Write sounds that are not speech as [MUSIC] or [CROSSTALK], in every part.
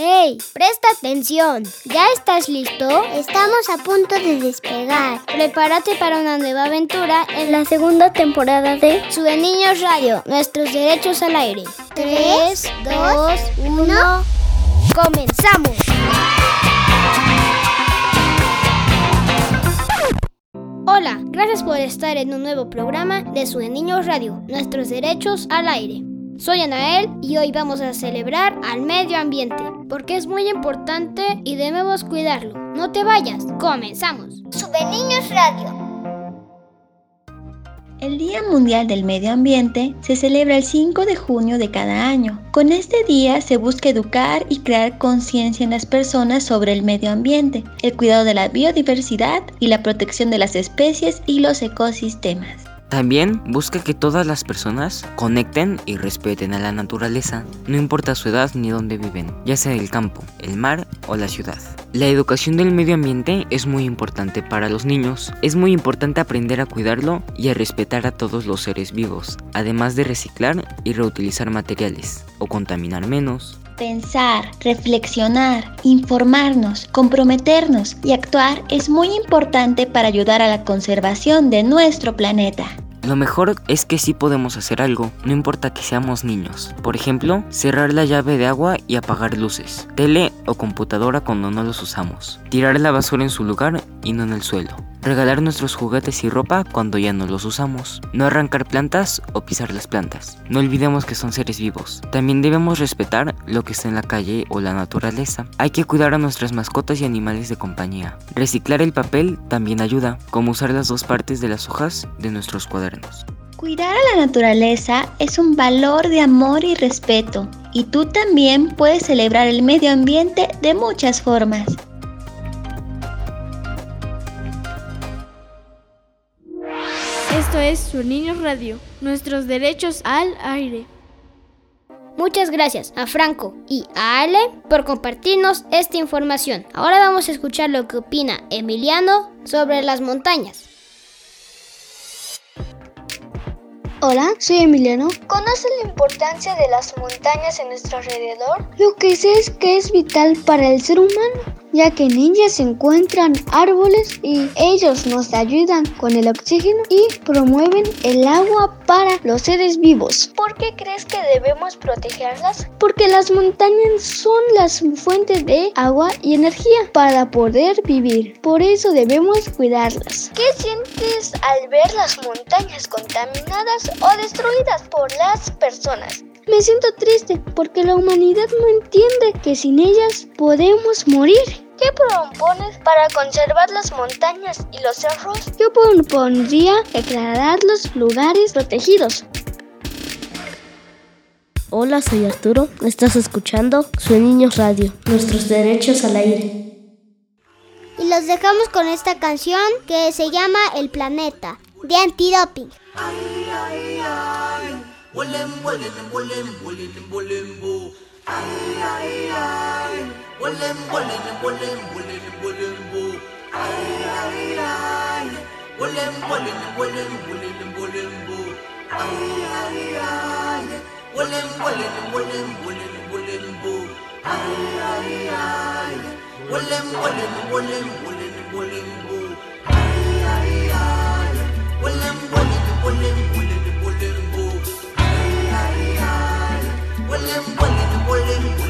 ¡Hey! Presta atención. ¿Ya estás listo? Estamos a punto de despegar. Prepárate para una nueva aventura en la segunda temporada de Sube Niños Radio, nuestros derechos al aire. 3, 2, 1. ¡Comenzamos! Hola, gracias por estar en un nuevo programa de Sube Niños Radio, nuestros derechos al aire. Soy Anael y hoy vamos a celebrar al medio ambiente, porque es muy importante y debemos cuidarlo. No te vayas, comenzamos. Sube Niños Radio. El Día Mundial del Medio Ambiente se celebra el 5 de junio de cada año. Con este día se busca educar y crear conciencia en las personas sobre el medio ambiente, el cuidado de la biodiversidad y la protección de las especies y los ecosistemas. También busca que todas las personas conecten y respeten a la naturaleza, no importa su edad ni dónde viven, ya sea el campo, el mar o la ciudad. La educación del medio ambiente es muy importante para los niños. Es muy importante aprender a cuidarlo y a respetar a todos los seres vivos, además de reciclar y reutilizar materiales o contaminar menos. Pensar, reflexionar, informarnos, comprometernos y actuar es muy importante para ayudar a la conservación de nuestro planeta. Lo mejor es que sí podemos hacer algo, no importa que seamos niños. Por ejemplo, cerrar la llave de agua y apagar luces, tele o computadora cuando no los usamos. Tirar la basura en su lugar y no en el suelo. Regalar nuestros juguetes y ropa cuando ya no los usamos. No arrancar plantas o pisar las plantas. No olvidemos que son seres vivos. También debemos respetar lo que está en la calle o la naturaleza. Hay que cuidar a nuestras mascotas y animales de compañía. Reciclar el papel también ayuda, como usar las dos partes de las hojas de nuestros cuadernos. Cuidar a la naturaleza es un valor de amor y respeto, y tú también puedes celebrar el medio ambiente de muchas formas. Esto es Su Niños Radio, nuestros derechos al aire. Muchas gracias a Franco y a Ale por compartirnos esta información. Ahora vamos a escuchar lo que opina Emiliano sobre las montañas. Hola, soy Emiliano. ¿Conoce la importancia de las montañas en nuestro alrededor? Lo que sé es que es vital para el ser humano ya que en se encuentran árboles y ellos nos ayudan con el oxígeno y promueven el agua para los seres vivos. ¿Por qué crees que debemos protegerlas? Porque las montañas son las fuentes de agua y energía para poder vivir. Por eso debemos cuidarlas. ¿Qué sientes al ver las montañas contaminadas o destruidas por las personas? Me siento triste porque la humanidad no entiende que sin ellas podemos morir. ¿Qué propones para conservar las montañas y los cerros? Yo propondría declarar los lugares protegidos. Hola, soy Arturo. Estás escuchando Soy Niños Radio, nuestros derechos al aire. Y los dejamos con esta canción que se llama El Planeta, de Antidoping. Wolim, wolim, wolim, wolim, wolim, bo. Ay, ay, ay. Wolim, wolim, wolim, wolim, wolim, bo. Ay, ay, ay. Wolim, wolim, wolim, wolim, wolim, bo. Ay, ay, ay. Wolim, wolim, wolim, wolim, wolim, bo. Ay, ay, ay. Wolim, wolim, wolim, wolim, wolim, bo. Ay, ay, ay. Wolim, wolim, wolim, wolim. Willing, willing, willing.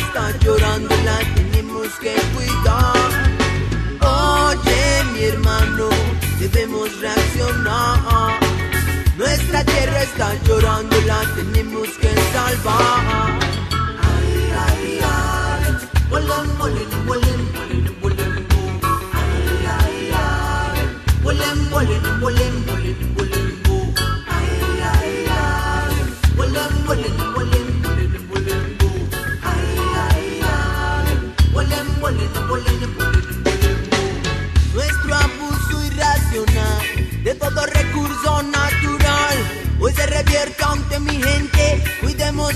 Está llorando, la tenemos que cuidar. Oye, mi hermano, debemos reaccionar. Nuestra tierra está llorando, la tenemos que salvar. Ay, ay, ay. Vuelen, vuelen, vuelen, vuelen, bu. Ay, ay, ay. Vuelen, vuelen, vuelen,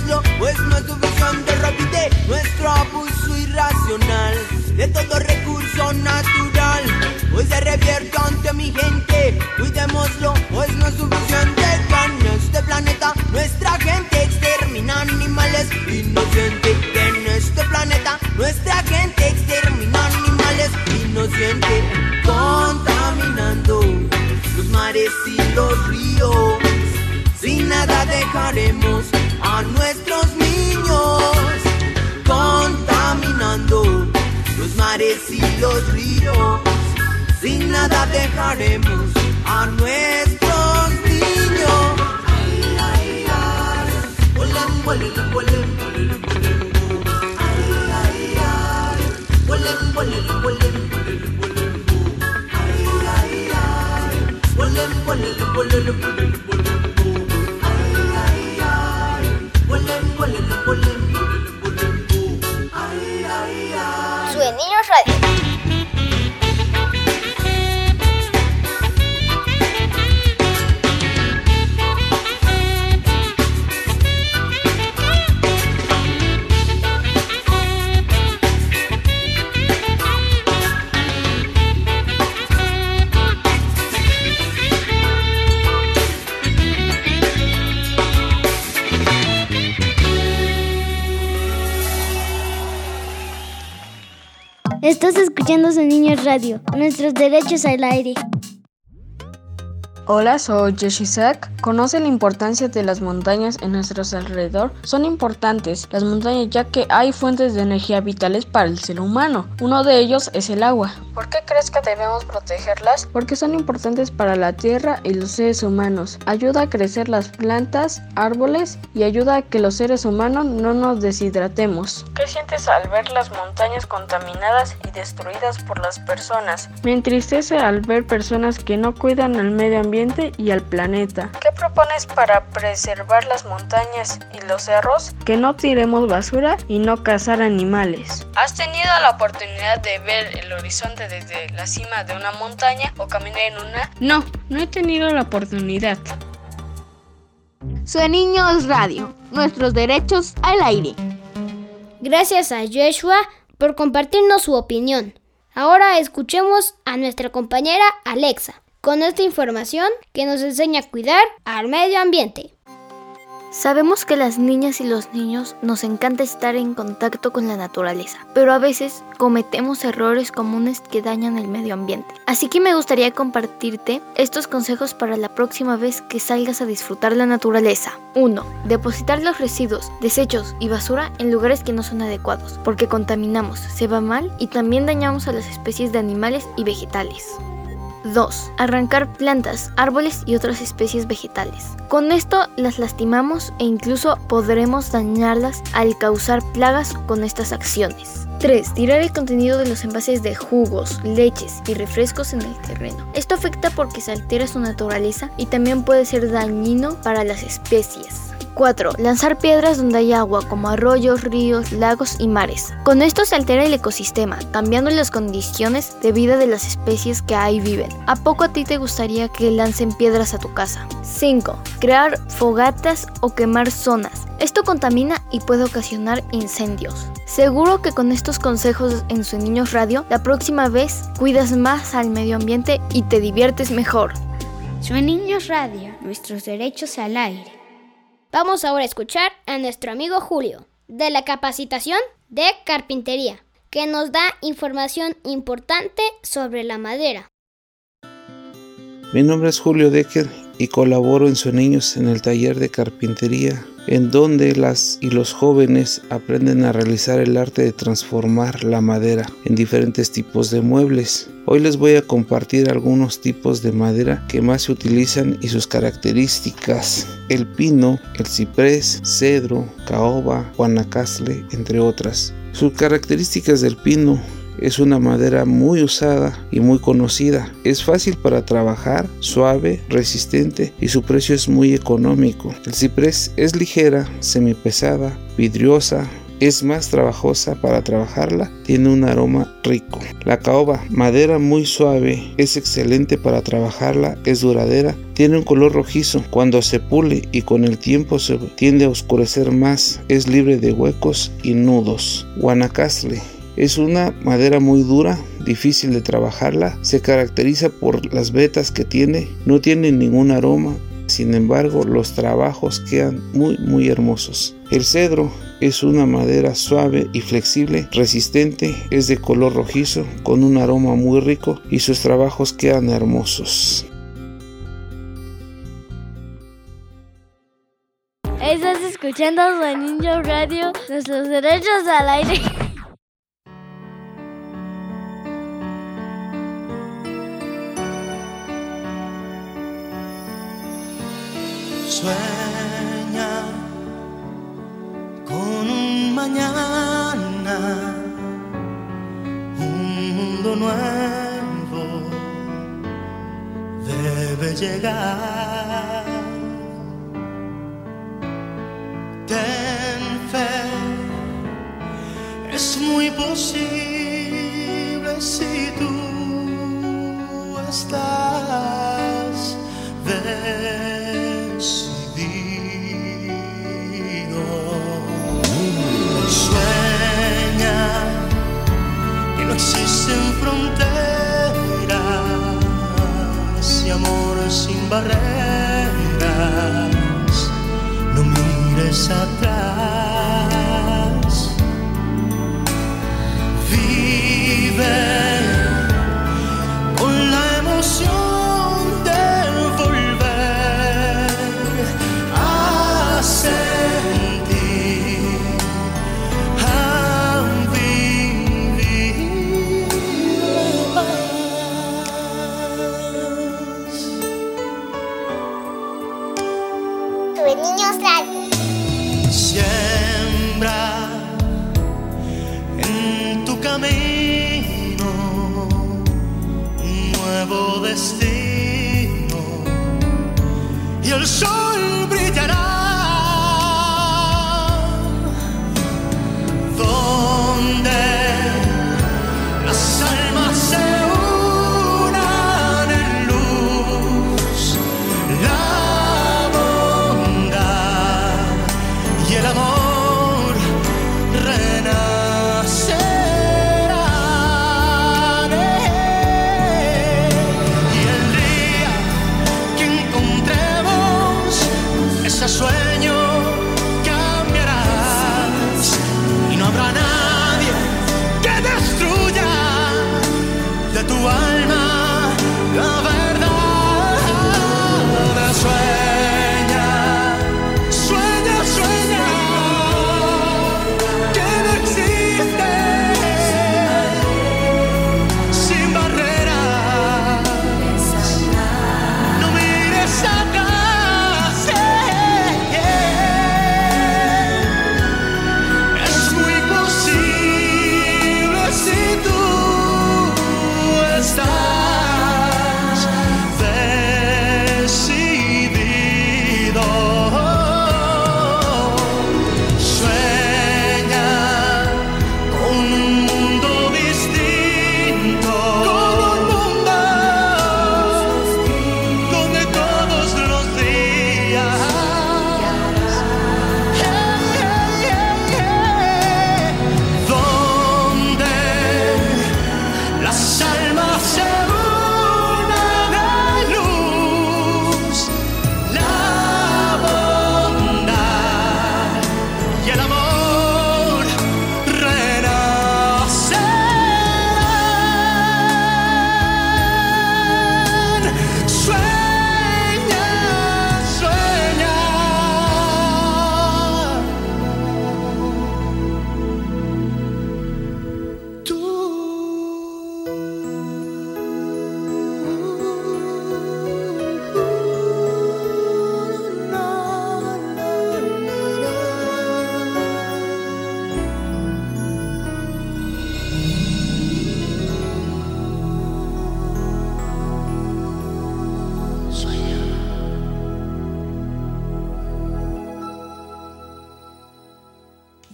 Cuidémoslo, pues es suficiente. Repite nuestro abuso irracional de todo recurso natural hoy se revierte ante mi gente. Cuidémoslo, pues no es suficiente. En este planeta nuestra gente extermina animales inocentes. En este planeta nuestra gente extermina animales inocentes. Contaminando los mares y los ríos. Sin nada dejaremos mares y los ríos. Sin nada dejaremos a nuestros niños. Ay, ay, ay. Vuelen, vuelen, vuelen, vuelen, bu. Ay, ay, ay. Vuelen, vuelen, vuelen, vuelen, bu. Ay, ay, ay. Vuelen, vuelen, vuelen, vuelen, vuelen, Estás escuchando Su Niños Radio, nuestros derechos al aire. Hola, soy Yeshisak. ¿Conoce la importancia de las montañas en nuestros alrededor? Son importantes las montañas ya que hay fuentes de energía vitales para el ser humano. Uno de ellos es el agua. ¿Por qué crees que debemos protegerlas? Porque son importantes para la tierra y los seres humanos. Ayuda a crecer las plantas, árboles y ayuda a que los seres humanos no nos deshidratemos. ¿Qué sientes al ver las montañas contaminadas y destruidas por las personas? Me entristece al ver personas que no cuidan al medio ambiente y al planeta. ¿Qué propones para preservar las montañas y los cerros? Que no tiremos basura y no cazar animales. ¿Has tenido la oportunidad de ver el horizonte desde la cima de una montaña o caminar en una? No, no he tenido la oportunidad. Su Niños Radio, nuestros derechos al aire. Gracias a Joshua por compartirnos su opinión. Ahora escuchemos a nuestra compañera Alexa con esta información que nos enseña a cuidar al medio ambiente. Sabemos que las niñas y los niños nos encanta estar en contacto con la naturaleza, pero a veces cometemos errores comunes que dañan el medio ambiente. Así que me gustaría compartirte estos consejos para la próxima vez que salgas a disfrutar la naturaleza. 1. Depositar los residuos, desechos y basura en lugares que no son adecuados, porque contaminamos, se va mal y también dañamos a las especies de animales y vegetales. 2. Arrancar plantas, árboles y otras especies vegetales. Con esto las lastimamos e incluso podremos dañarlas al causar plagas con estas acciones. 3. Tirar el contenido de los envases de jugos, leches y refrescos en el terreno. Esto afecta porque se altera su naturaleza y también puede ser dañino para las especies. 4. Lanzar piedras donde hay agua, como arroyos, ríos, lagos y mares. Con esto se altera el ecosistema, cambiando las condiciones de vida de las especies que ahí viven. ¿A poco a ti te gustaría que lancen piedras a tu casa? 5. Crear fogatas o quemar zonas. Esto contamina y puede ocasionar incendios. Seguro que con estos consejos en su Niños Radio, la próxima vez cuidas más al medio ambiente y te diviertes mejor. Su Niños Radio, nuestros derechos al aire. Vamos ahora a escuchar a nuestro amigo Julio, de la capacitación de carpintería, que nos da información importante sobre la madera. Mi nombre es Julio Decker y colaboro en Niños en el taller de carpintería en donde las y los jóvenes aprenden a realizar el arte de transformar la madera en diferentes tipos de muebles. Hoy les voy a compartir algunos tipos de madera que más se utilizan y sus características. El pino, el ciprés, cedro, caoba, guanacaste, entre otras. Sus características del pino es una madera muy usada y muy conocida. Es fácil para trabajar, suave, resistente y su precio es muy económico. El ciprés es ligera, semipesada, vidriosa, es más trabajosa para trabajarla, tiene un aroma rico. La caoba, madera muy suave, es excelente para trabajarla, es duradera, tiene un color rojizo. Cuando se pule y con el tiempo se tiende a oscurecer más, es libre de huecos y nudos. Guanacaste, es una madera muy dura, difícil de trabajarla, se caracteriza por las vetas que tiene, no tiene ningún aroma, sin embargo los trabajos quedan muy muy hermosos. El cedro es una madera suave y flexible, resistente, es de color rojizo, con un aroma muy rico y sus trabajos quedan hermosos. Estás escuchando su Niño Radio, nuestros derechos al aire. [LAUGHS] Sueña con un mañana, un mundo nuevo debe llegar. Ten fe, es muy posible si tú estás barreiras, não mires atrás. Vive.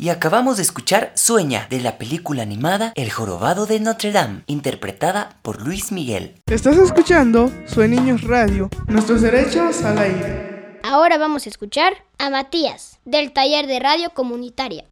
Y acabamos de escuchar Sueña de la película animada El Jorobado de Notre Dame, interpretada por Luis Miguel. Estás escuchando Sue Niños Radio, nuestros derechos al aire. Ahora vamos a escuchar a Matías, del taller de radio comunitaria.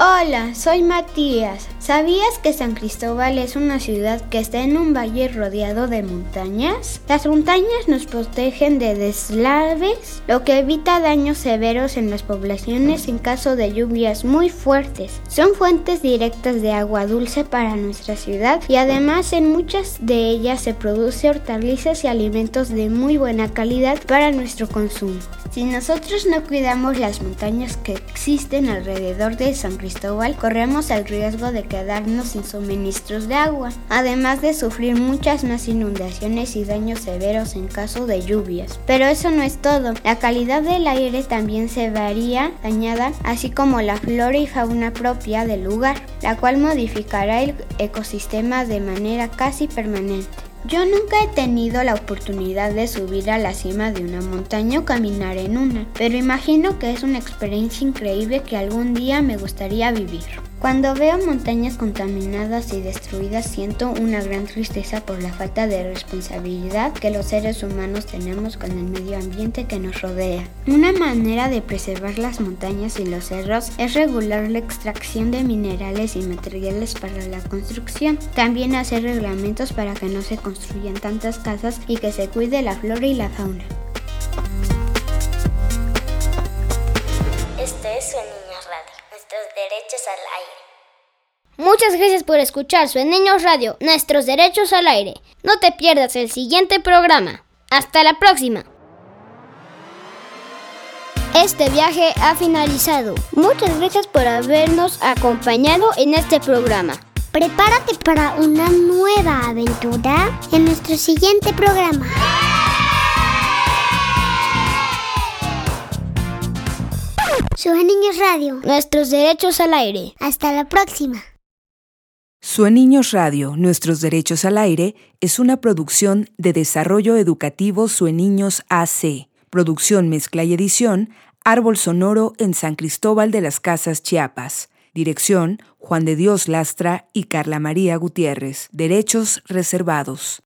Hola, soy Matías. ¿Sabías que San Cristóbal es una ciudad que está en un valle rodeado de montañas? Las montañas nos protegen de deslaves, lo que evita daños severos en las poblaciones en caso de lluvias muy fuertes. Son fuentes directas de agua dulce para nuestra ciudad y además en muchas de ellas se produce hortalizas y alimentos de muy buena calidad para nuestro consumo. Si nosotros no cuidamos las montañas que existen alrededor de San Cristóbal, corremos el riesgo de quedarnos sin suministros de agua, además de sufrir muchas más inundaciones y daños severos en caso de lluvias. Pero eso no es todo, la calidad del aire también se varía dañada, así como la flora y fauna propia del lugar, la cual modificará el ecosistema de manera casi permanente. Yo nunca he tenido la oportunidad de subir a la cima de una montaña o caminar en una, pero imagino que es una experiencia increíble que algún día me gustaría vivir. Cuando veo montañas contaminadas y destruidas siento una gran tristeza por la falta de responsabilidad que los seres humanos tenemos con el medio ambiente que nos rodea. Una manera de preservar las montañas y los cerros es regular la extracción de minerales y materiales para la construcción. También hacer reglamentos para que no se construyan tantas casas y que se cuide la flora y la fauna. Muchas gracias por escuchar Su Niños Radio, nuestros derechos al aire. No te pierdas el siguiente programa. Hasta la próxima. Este viaje ha finalizado. Muchas gracias por habernos acompañado en este programa. Prepárate para una nueva aventura en nuestro siguiente programa. Sue Niños Radio. Nuestros derechos al aire. Hasta la próxima. Sue Niños Radio, Nuestros Derechos al Aire es una producción de Desarrollo Educativo Sue Niños AC. Producción, mezcla y edición, Árbol Sonoro en San Cristóbal de las Casas, Chiapas. Dirección, Juan de Dios Lastra y Carla María Gutiérrez. Derechos reservados.